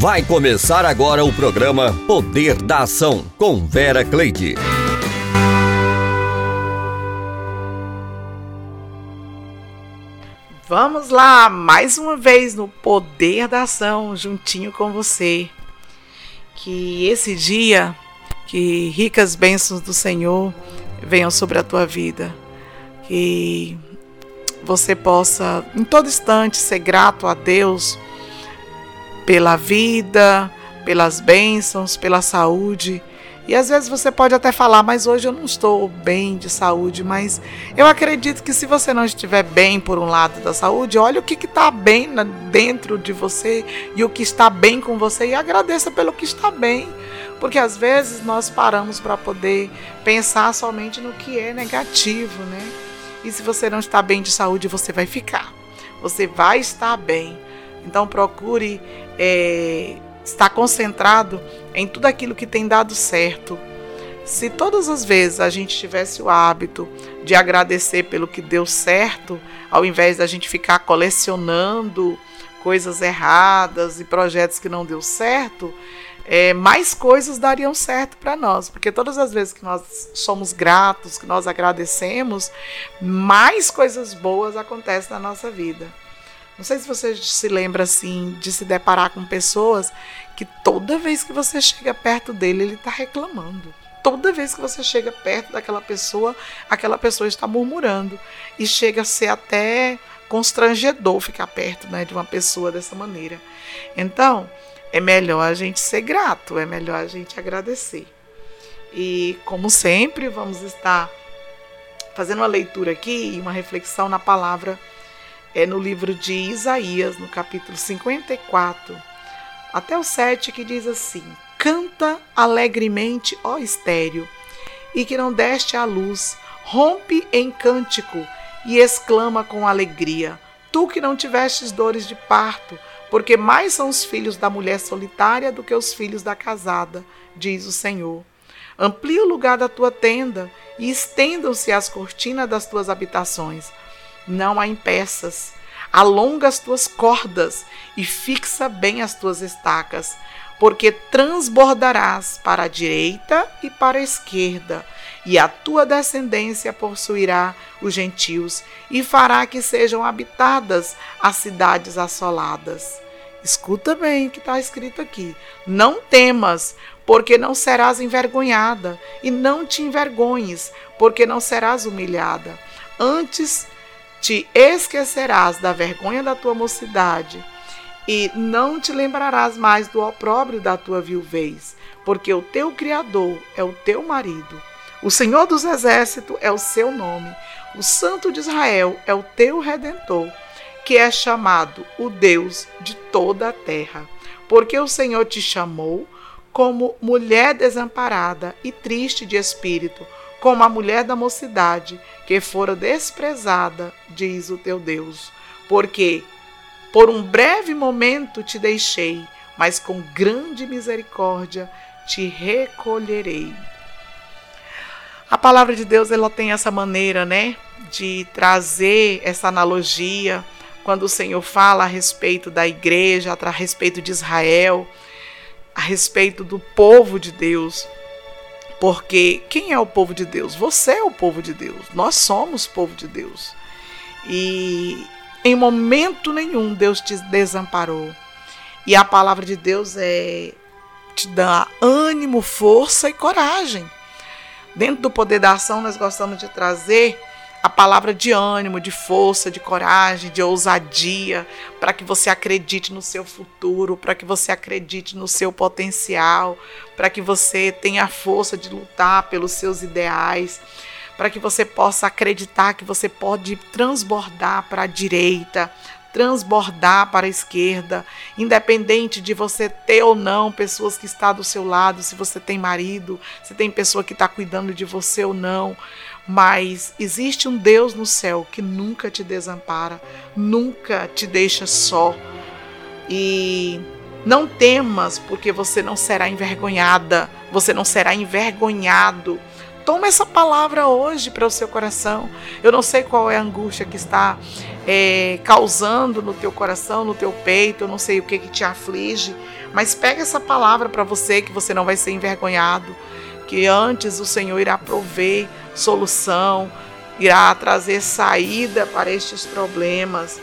Vai começar agora o programa Poder da Ação com Vera Cleide. Vamos lá, mais uma vez no Poder da Ação, juntinho com você. Que esse dia, que ricas bênçãos do Senhor venham sobre a tua vida. Que você possa, em todo instante, ser grato a Deus pela vida, pelas bênçãos, pela saúde. E às vezes você pode até falar, mas hoje eu não estou bem de saúde. Mas eu acredito que se você não estiver bem por um lado da saúde, olha o que está bem dentro de você e o que está bem com você e agradeça pelo que está bem. Porque às vezes nós paramos para poder pensar somente no que é negativo, né? E se você não está bem de saúde, você vai ficar. Você vai estar bem. Então procure é, estar concentrado em tudo aquilo que tem dado certo. Se todas as vezes a gente tivesse o hábito de agradecer pelo que deu certo, ao invés da gente ficar colecionando coisas erradas e projetos que não deu certo, é, mais coisas dariam certo para nós, porque todas as vezes que nós somos gratos, que nós agradecemos, mais coisas boas acontecem na nossa vida. Não sei se você se lembra assim de se deparar com pessoas que toda vez que você chega perto dele, ele está reclamando. Toda vez que você chega perto daquela pessoa, aquela pessoa está murmurando. E chega a ser até constrangedor ficar perto né, de uma pessoa dessa maneira. Então, é melhor a gente ser grato, é melhor a gente agradecer. E, como sempre, vamos estar fazendo uma leitura aqui e uma reflexão na palavra é no livro de Isaías, no capítulo 54, até o 7, que diz assim: Canta alegremente, ó estéreo, e que não deste a luz, rompe em cântico e exclama com alegria: Tu que não tivestes dores de parto, porque mais são os filhos da mulher solitária do que os filhos da casada, diz o Senhor. Amplie o lugar da tua tenda e estendam-se as cortinas das tuas habitações. Não há impeças. Alonga as tuas cordas e fixa bem as tuas estacas, porque transbordarás para a direita e para a esquerda, e a tua descendência possuirá os gentios e fará que sejam habitadas as cidades assoladas. Escuta bem o que está escrito aqui. Não temas, porque não serás envergonhada, e não te envergonhes, porque não serás humilhada. Antes te esquecerás da vergonha da tua mocidade, e não te lembrarás mais do opróbrio da tua viuvez, porque o teu Criador é o teu marido o Senhor dos Exércitos é o seu nome. O Santo de Israel é o teu redentor, que é chamado o Deus de toda a terra. Porque o Senhor te chamou como mulher desamparada e triste de espírito, como a mulher da mocidade, que fora desprezada, diz o teu Deus. Porque por um breve momento te deixei, mas com grande misericórdia te recolherei. A palavra de Deus ela tem essa maneira, né, de trazer essa analogia quando o Senhor fala a respeito da igreja, a respeito de Israel, a respeito do povo de Deus. Porque quem é o povo de Deus? Você é o povo de Deus. Nós somos povo de Deus. E em momento nenhum Deus te desamparou. E a palavra de Deus é te dá ânimo, força e coragem Dentro do poder da ação, nós gostamos de trazer a palavra de ânimo, de força, de coragem, de ousadia, para que você acredite no seu futuro, para que você acredite no seu potencial, para que você tenha a força de lutar pelos seus ideais, para que você possa acreditar que você pode transbordar para a direita, transbordar para a esquerda, independente de você ter ou não pessoas que estão do seu lado, se você tem marido, se tem pessoa que está cuidando de você ou não. Mas existe um Deus no céu que nunca te desampara, nunca te deixa só. E não temas, porque você não será envergonhada, você não será envergonhado Toma essa palavra hoje para o seu coração. Eu não sei qual é a angústia que está é, causando no teu coração, no teu peito, eu não sei o que, que te aflige, mas pega essa palavra para você que você não vai ser envergonhado, que antes o Senhor irá prover solução, irá trazer saída para estes problemas.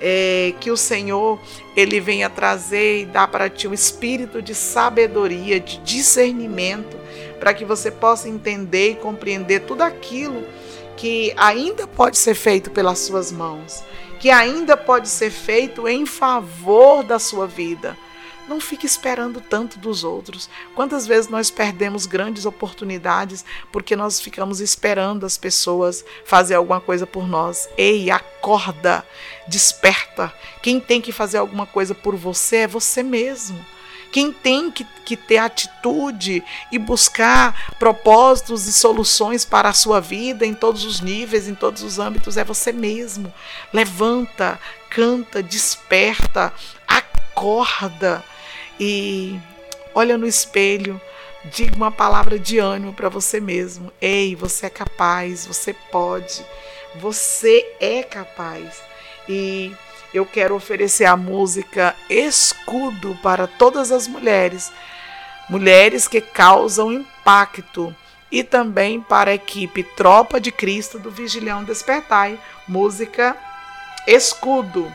É, que o Senhor ele venha trazer e dar para ti um espírito de sabedoria, de discernimento, para que você possa entender e compreender tudo aquilo que ainda pode ser feito pelas suas mãos, que ainda pode ser feito em favor da sua vida. Não fique esperando tanto dos outros. Quantas vezes nós perdemos grandes oportunidades porque nós ficamos esperando as pessoas fazer alguma coisa por nós? Ei, acorda, desperta. Quem tem que fazer alguma coisa por você é você mesmo. Quem tem que, que ter atitude e buscar propósitos e soluções para a sua vida em todos os níveis, em todos os âmbitos, é você mesmo. Levanta, canta, desperta, acorda e olha no espelho. Diga uma palavra de ânimo para você mesmo. Ei, você é capaz, você pode, você é capaz. E eu quero oferecer a música Escudo para todas as mulheres, mulheres que causam impacto, e também para a equipe Tropa de Cristo do Vigilhão Despertai, música Escudo,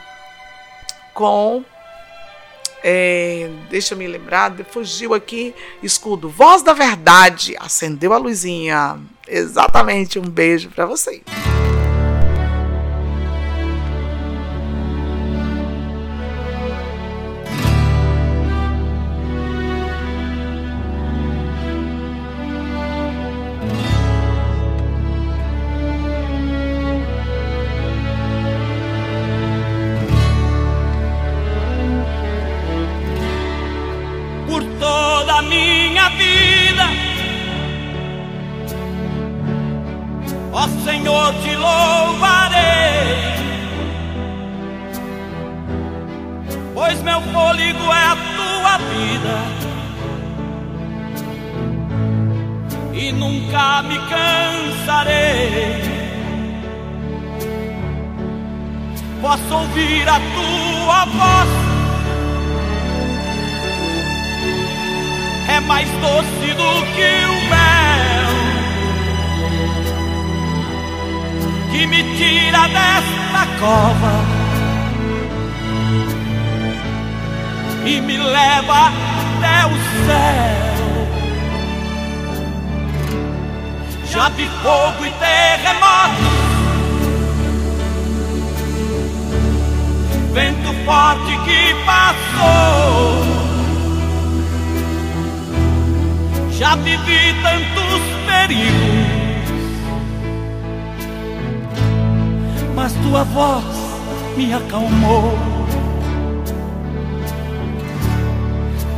com. É, deixa eu me lembrar, fugiu aqui, escudo, voz da verdade, acendeu a luzinha. Exatamente, um beijo para vocês. de fogo e terremoto, Vento forte que passou. Já vivi tantos perigos, mas tua voz me acalmou.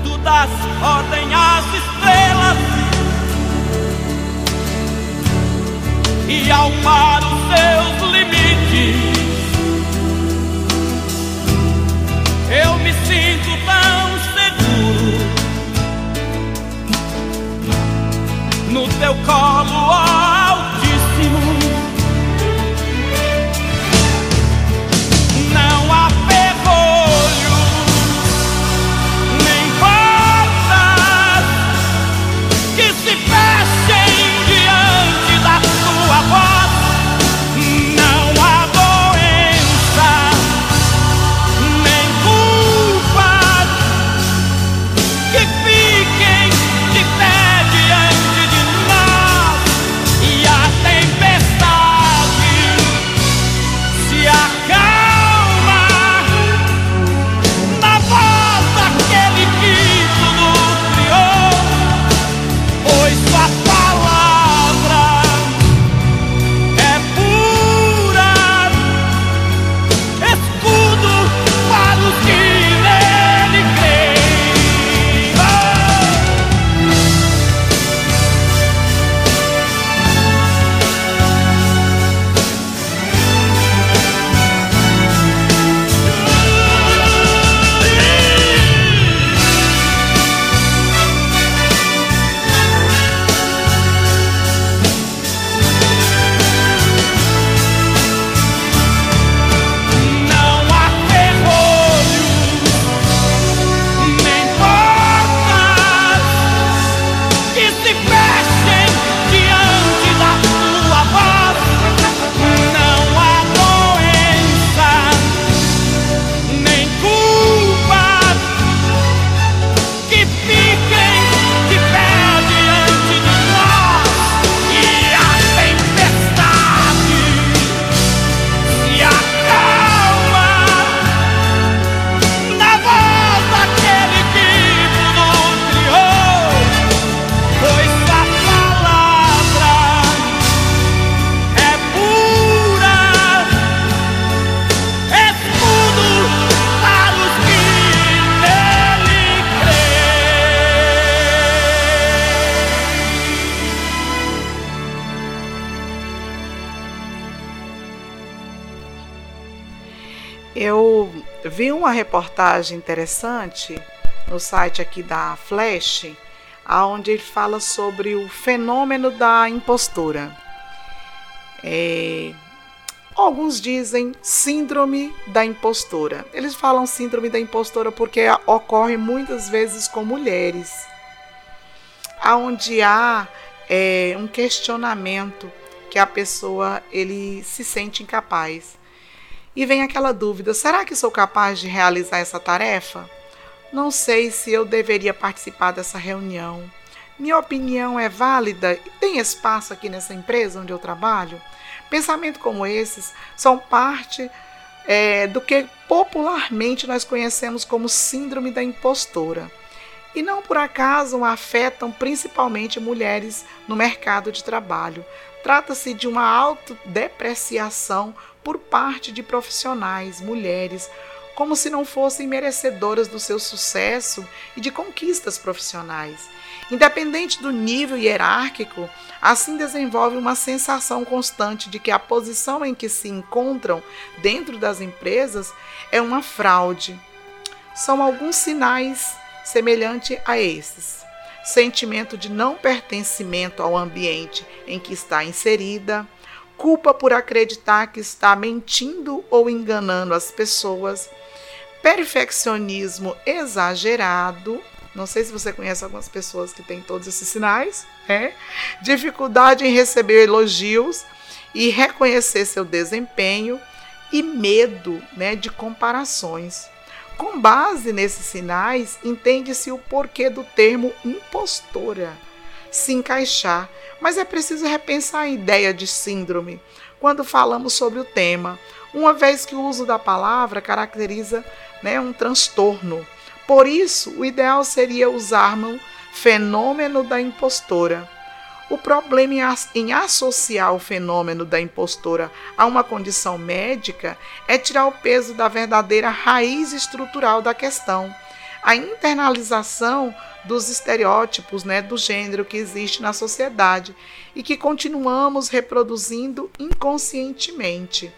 Tu das ordem às estrelas e almar os seus limites. Eu me sinto tão seguro no teu colo. Reportagem interessante no site aqui da Flash, onde ele fala sobre o fenômeno da impostura. É, alguns dizem síndrome da impostora. Eles falam síndrome da impostora porque ocorre muitas vezes com mulheres, onde há é, um questionamento que a pessoa ele se sente incapaz. E vem aquela dúvida: será que sou capaz de realizar essa tarefa? Não sei se eu deveria participar dessa reunião. Minha opinião é válida e tem espaço aqui nessa empresa onde eu trabalho? Pensamentos como esses são parte é, do que popularmente nós conhecemos como síndrome da impostora. E não por acaso afetam principalmente mulheres no mercado de trabalho. Trata-se de uma autodepreciação por parte de profissionais, mulheres, como se não fossem merecedoras do seu sucesso e de conquistas profissionais. Independente do nível hierárquico, assim desenvolve uma sensação constante de que a posição em que se encontram dentro das empresas é uma fraude. São alguns sinais semelhantes a esses: sentimento de não pertencimento ao ambiente em que está inserida, culpa por acreditar que está mentindo ou enganando as pessoas, perfeccionismo exagerado. Não sei se você conhece algumas pessoas que têm todos esses sinais, né? Dificuldade em receber elogios e reconhecer seu desempenho e medo, né, de comparações. Com base nesses sinais, entende-se o porquê do termo impostora se encaixar mas é preciso repensar a ideia de síndrome quando falamos sobre o tema, uma vez que o uso da palavra caracteriza né, um transtorno. Por isso, o ideal seria usarmos fenômeno da impostora. O problema em associar o fenômeno da impostora a uma condição médica é tirar o peso da verdadeira raiz estrutural da questão, a internalização dos estereótipos né, do gênero que existe na sociedade e que continuamos reproduzindo inconscientemente.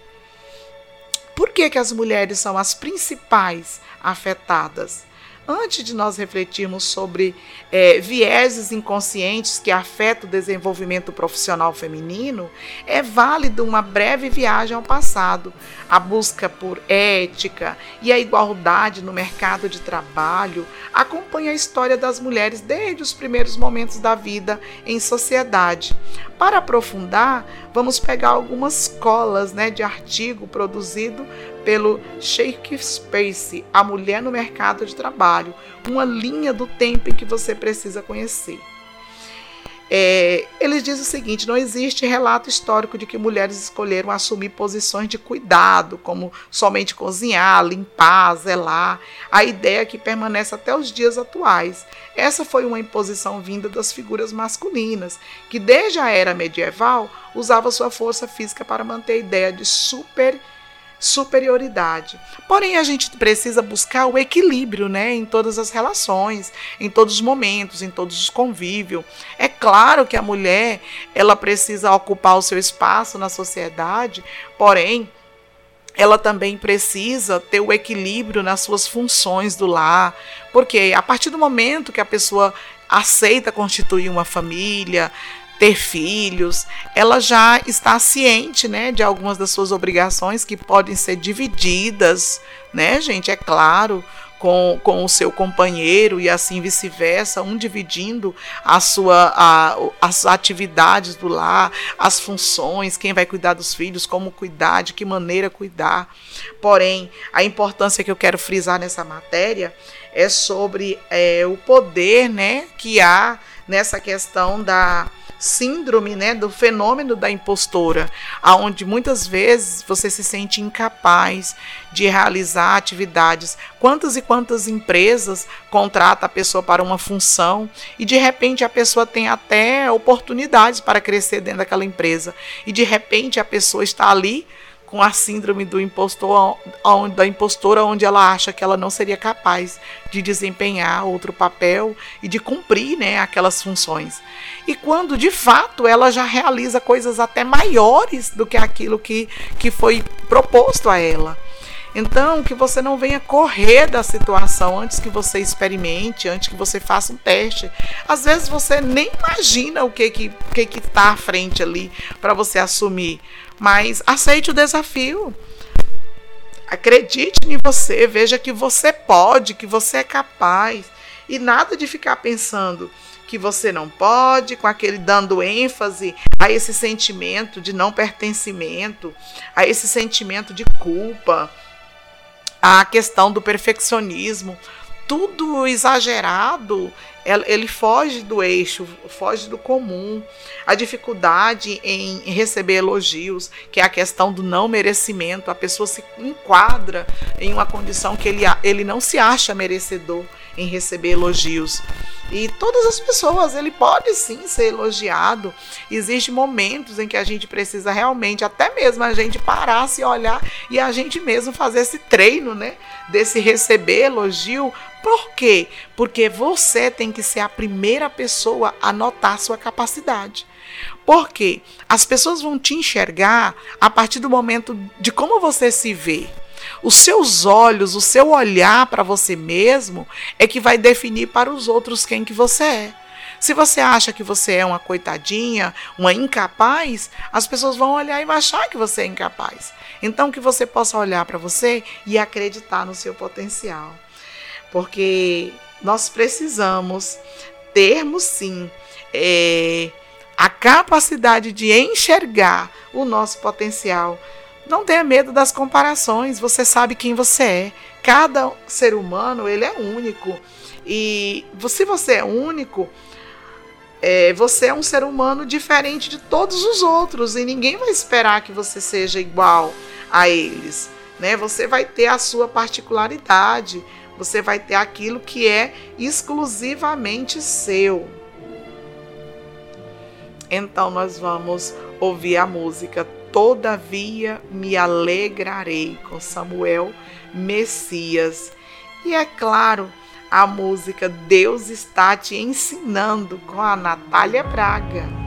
Por que, que as mulheres são as principais afetadas? Antes de nós refletirmos sobre é, vieses inconscientes que afetam o desenvolvimento profissional feminino, é válido uma breve viagem ao passado, a busca por ética e a igualdade no mercado de trabalho acompanha a história das mulheres desde os primeiros momentos da vida em sociedade. Para aprofundar, vamos pegar algumas colas né, de artigo produzido pelo Shakespeare, A Mulher no Mercado de Trabalho, uma linha do tempo em que você precisa conhecer. É, eles dizem o seguinte: não existe relato histórico de que mulheres escolheram assumir posições de cuidado, como somente cozinhar, limpar, zelar. A ideia que permanece até os dias atuais. Essa foi uma imposição vinda das figuras masculinas, que desde a era medieval usava sua força física para manter a ideia de super superioridade. Porém, a gente precisa buscar o equilíbrio, né, em todas as relações, em todos os momentos, em todos os convívios. É claro que a mulher, ela precisa ocupar o seu espaço na sociedade, porém, ela também precisa ter o equilíbrio nas suas funções do lar, porque a partir do momento que a pessoa aceita constituir uma família, ter filhos, ela já está ciente, né, de algumas das suas obrigações que podem ser divididas, né, gente, é claro, com, com o seu companheiro e assim vice-versa, um dividindo a sua, a, as atividades do lar, as funções, quem vai cuidar dos filhos, como cuidar, de que maneira cuidar. Porém, a importância que eu quero frisar nessa matéria é sobre é, o poder né, que há nessa questão da síndrome, né, do fenômeno da impostora, aonde muitas vezes você se sente incapaz de realizar atividades. Quantas e quantas empresas contratam a pessoa para uma função e de repente a pessoa tem até oportunidades para crescer dentro daquela empresa e de repente a pessoa está ali com a síndrome do impostor, da impostora, onde ela acha que ela não seria capaz de desempenhar outro papel e de cumprir né, aquelas funções. E quando de fato ela já realiza coisas até maiores do que aquilo que, que foi proposto a ela. Então, que você não venha correr da situação antes que você experimente, antes que você faça um teste. Às vezes você nem imagina o que que que que tá à frente ali para você assumir, mas aceite o desafio. Acredite em você, veja que você pode, que você é capaz e nada de ficar pensando que você não pode, com aquele dando ênfase a esse sentimento de não pertencimento, a esse sentimento de culpa a questão do perfeccionismo, tudo exagerado, ele foge do eixo, foge do comum. A dificuldade em receber elogios, que é a questão do não merecimento, a pessoa se enquadra em uma condição que ele, ele não se acha merecedor em receber elogios. E todas as pessoas, ele pode sim ser elogiado. Existem momentos em que a gente precisa realmente, até mesmo a gente parar, se olhar e a gente mesmo fazer esse treino, né? Desse receber elogio. Por quê? Porque você tem que ser a primeira pessoa a notar sua capacidade. Porque as pessoas vão te enxergar a partir do momento de como você se vê. Os seus olhos, o seu olhar para você mesmo é que vai definir para os outros quem que você é. Se você acha que você é uma coitadinha, uma incapaz, as pessoas vão olhar e vão achar que você é incapaz. Então que você possa olhar para você e acreditar no seu potencial. Porque nós precisamos termos sim é, a capacidade de enxergar o nosso potencial não tenha medo das comparações, você sabe quem você é. Cada ser humano, ele é único. E se você é único, é, você é um ser humano diferente de todos os outros e ninguém vai esperar que você seja igual a eles. Né? Você vai ter a sua particularidade, você vai ter aquilo que é exclusivamente seu. Então nós vamos ouvir a música Todavia me alegrarei com Samuel Messias. E é claro, a música Deus está te ensinando com a Natália Braga.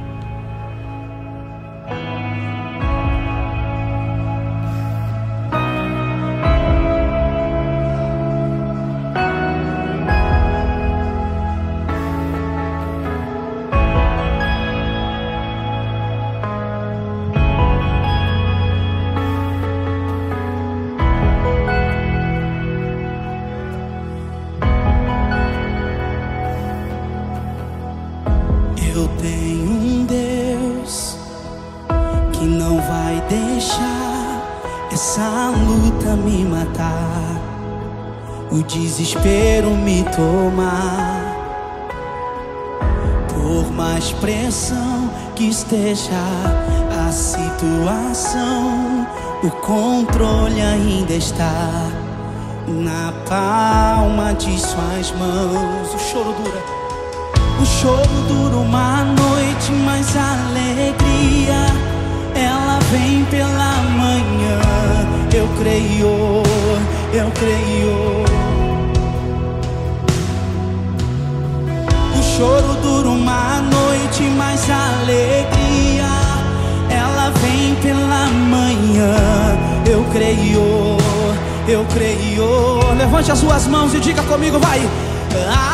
Esteja a situação, o controle ainda está na palma de suas mãos. O choro dura, o choro dura uma noite, mas a alegria ela vem pela manhã. Eu creio, eu creio. Choro dura uma noite, mas a alegria ela vem pela manhã. Eu creio, eu creio. Levante as suas mãos e diga comigo, vai. Ainda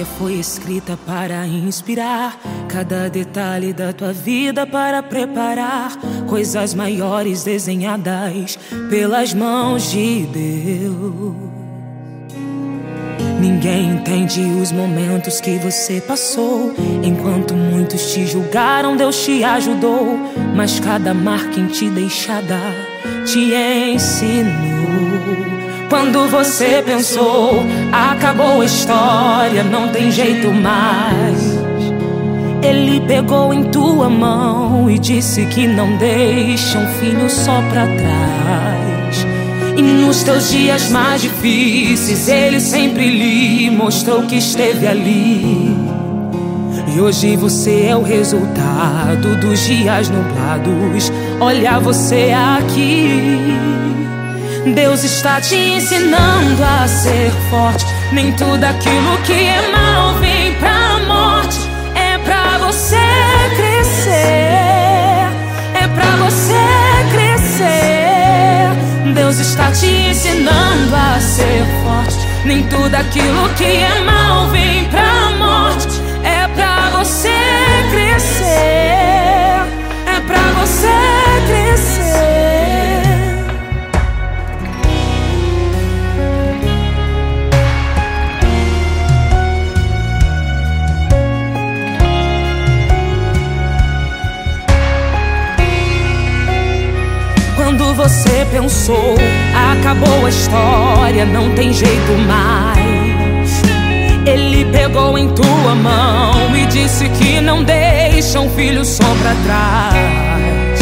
história foi escrita para inspirar cada detalhe da tua vida para preparar coisas maiores desenhadas pelas mãos de Deus. Ninguém entende os momentos que você passou. Enquanto muitos te julgaram, Deus te ajudou. Mas cada marca em ti deixada te ensinou. Quando você pensou, acabou a história, não tem jeito mais. Ele pegou em tua mão e disse que não deixa um filho só pra trás. E nos teus dias mais difíceis, ele sempre lhe mostrou que esteve ali. E hoje você é o resultado dos dias nublados. Olha você aqui. Deus está te ensinando a ser forte. Nem tudo aquilo que é mal vem pra morte. É pra você crescer. É pra você crescer. Deus está te ensinando a ser forte. Nem tudo aquilo que é mal vem pra morte. É pra você crescer. É pra você crescer. Acabou a história, não tem jeito mais. Ele pegou em tua mão e disse que não deixa um filho só pra trás.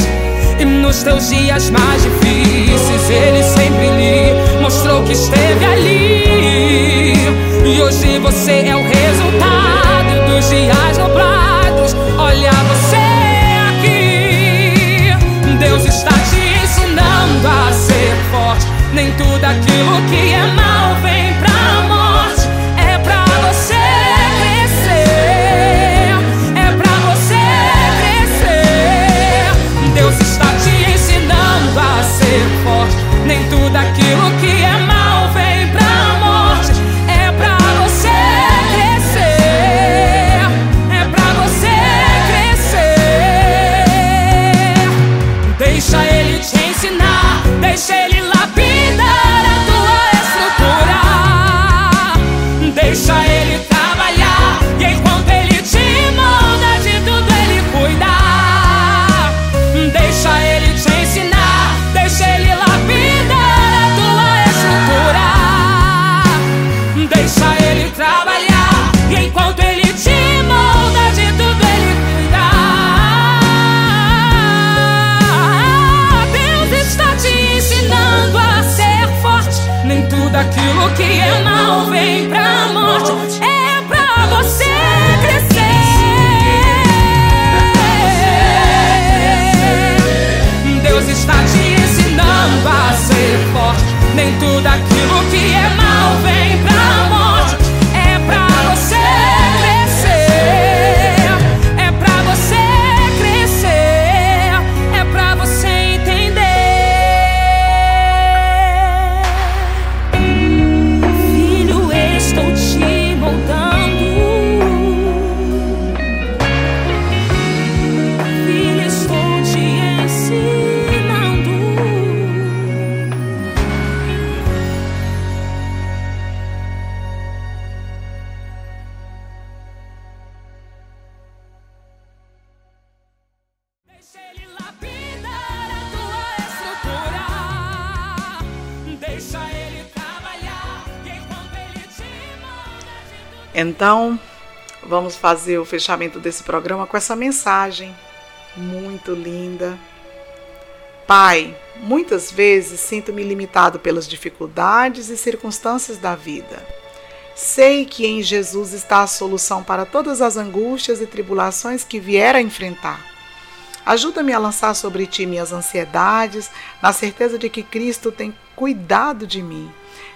E nos teus dias mais difíceis, ele sempre lhe mostrou que esteve ali. E hoje você é o resultado dos dias nublados. Nem tudo aquilo que é mal que é mal vem Então, vamos fazer o fechamento desse programa com essa mensagem muito linda. Pai, muitas vezes sinto-me limitado pelas dificuldades e circunstâncias da vida. Sei que em Jesus está a solução para todas as angústias e tribulações que vier a enfrentar. Ajuda-me a lançar sobre ti minhas ansiedades, na certeza de que Cristo tem cuidado de mim.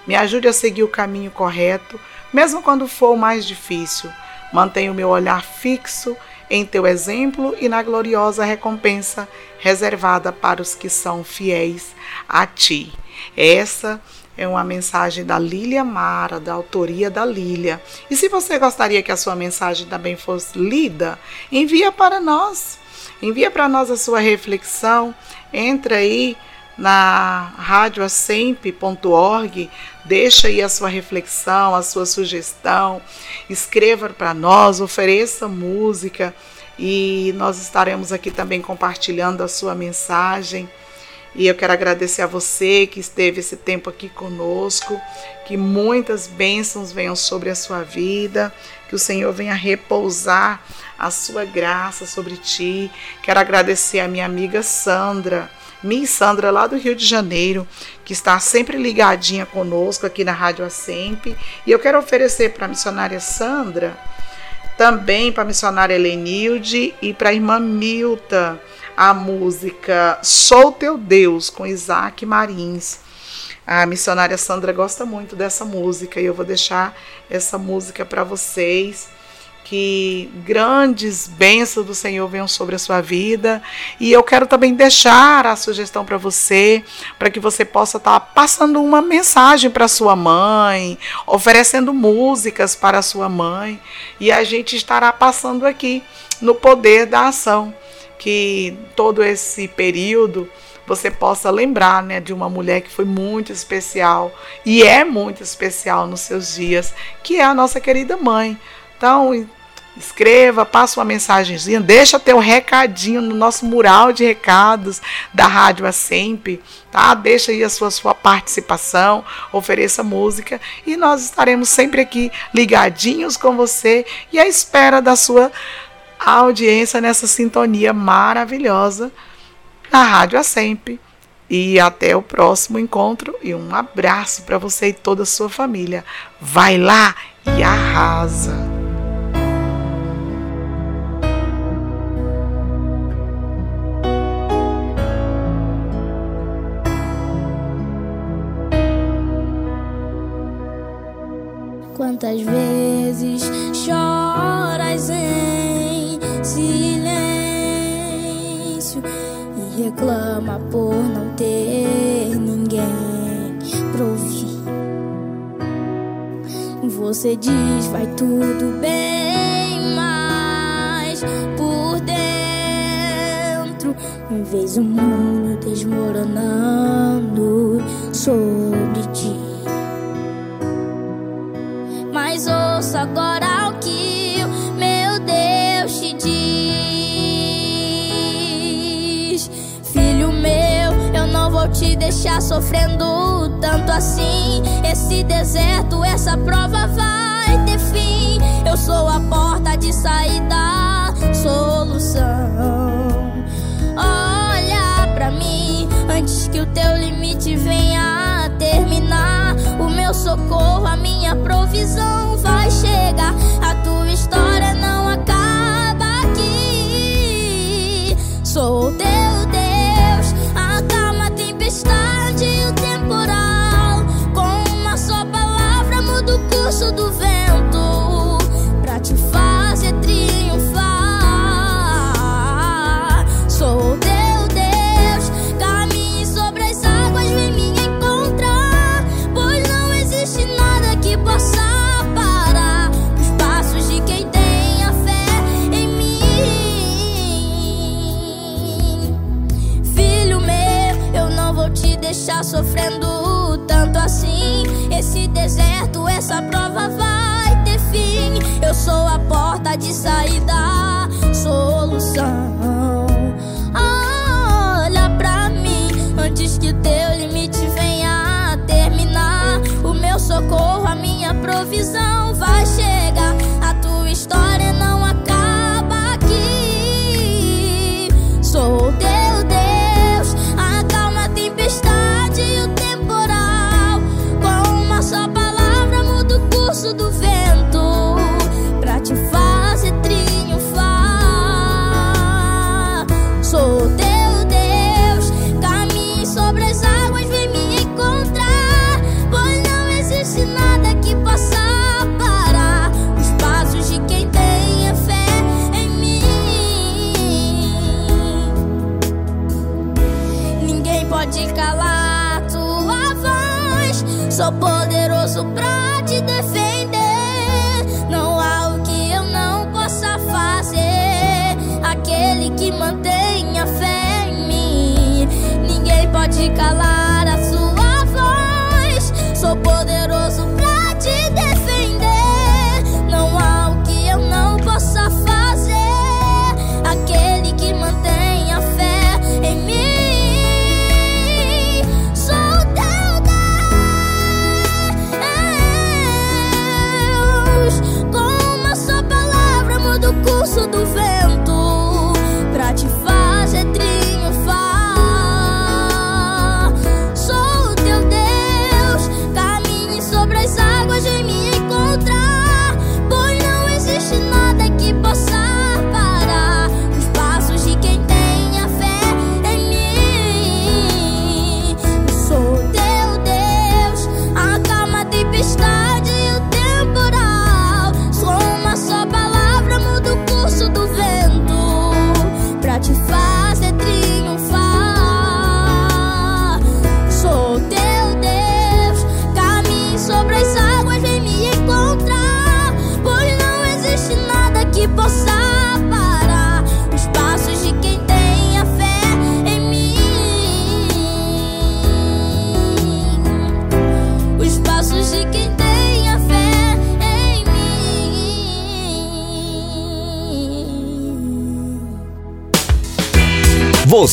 Me ajude a seguir o caminho correto, mesmo quando for o mais difícil. Mantenha o meu olhar fixo em teu exemplo e na gloriosa recompensa reservada para os que são fiéis a ti. Essa é uma mensagem da Lília Mara, da autoria da Lília. E se você gostaria que a sua mensagem também fosse lida, envia para nós. Envia para nós a sua reflexão. Entra aí na radioacemp.org, deixa aí a sua reflexão, a sua sugestão, escreva para nós, ofereça música e nós estaremos aqui também compartilhando a sua mensagem. E eu quero agradecer a você que esteve esse tempo aqui conosco, que muitas bênçãos venham sobre a sua vida, que o Senhor venha repousar a sua graça sobre ti. Quero agradecer a minha amiga Sandra, Miss Sandra lá do Rio de Janeiro, que está sempre ligadinha conosco aqui na Rádio Assemp. E eu quero oferecer para a missionária Sandra, também para a missionária Helenilde e para a irmã Milta a música Sou Teu Deus, com Isaac Marins. A missionária Sandra gosta muito dessa música e eu vou deixar essa música para vocês. Que grandes bênçãos do Senhor venham sobre a sua vida. E eu quero também deixar a sugestão para você, para que você possa estar tá passando uma mensagem para sua mãe, oferecendo músicas para a sua mãe. E a gente estará passando aqui no poder da ação que todo esse período você possa lembrar né, de uma mulher que foi muito especial e é muito especial nos seus dias, que é a nossa querida mãe. Então, escreva, passa uma mensagenzinha, deixa teu recadinho no nosso mural de recados da Rádio A Sempre, tá? Deixa aí a sua, sua participação, ofereça música e nós estaremos sempre aqui ligadinhos com você e à espera da sua audiência nessa sintonia maravilhosa na Rádio A Sempre. E até o próximo encontro e um abraço para você e toda a sua família. Vai lá e arrasa! Quantas vezes choras em silêncio e reclama por não ter ninguém pra ouvir. Você diz vai tudo bem, mas por dentro, em vez o mundo desmoronando sobre ti. Agora o que meu Deus te diz. Filho meu, eu não vou te deixar sofrendo tanto assim. Esse deserto, essa prova vai ter fim. Eu sou a porta de saída, solução. Olha pra mim antes que o teu limite venha terminar. Meu socorro, a minha provisão vai chegar.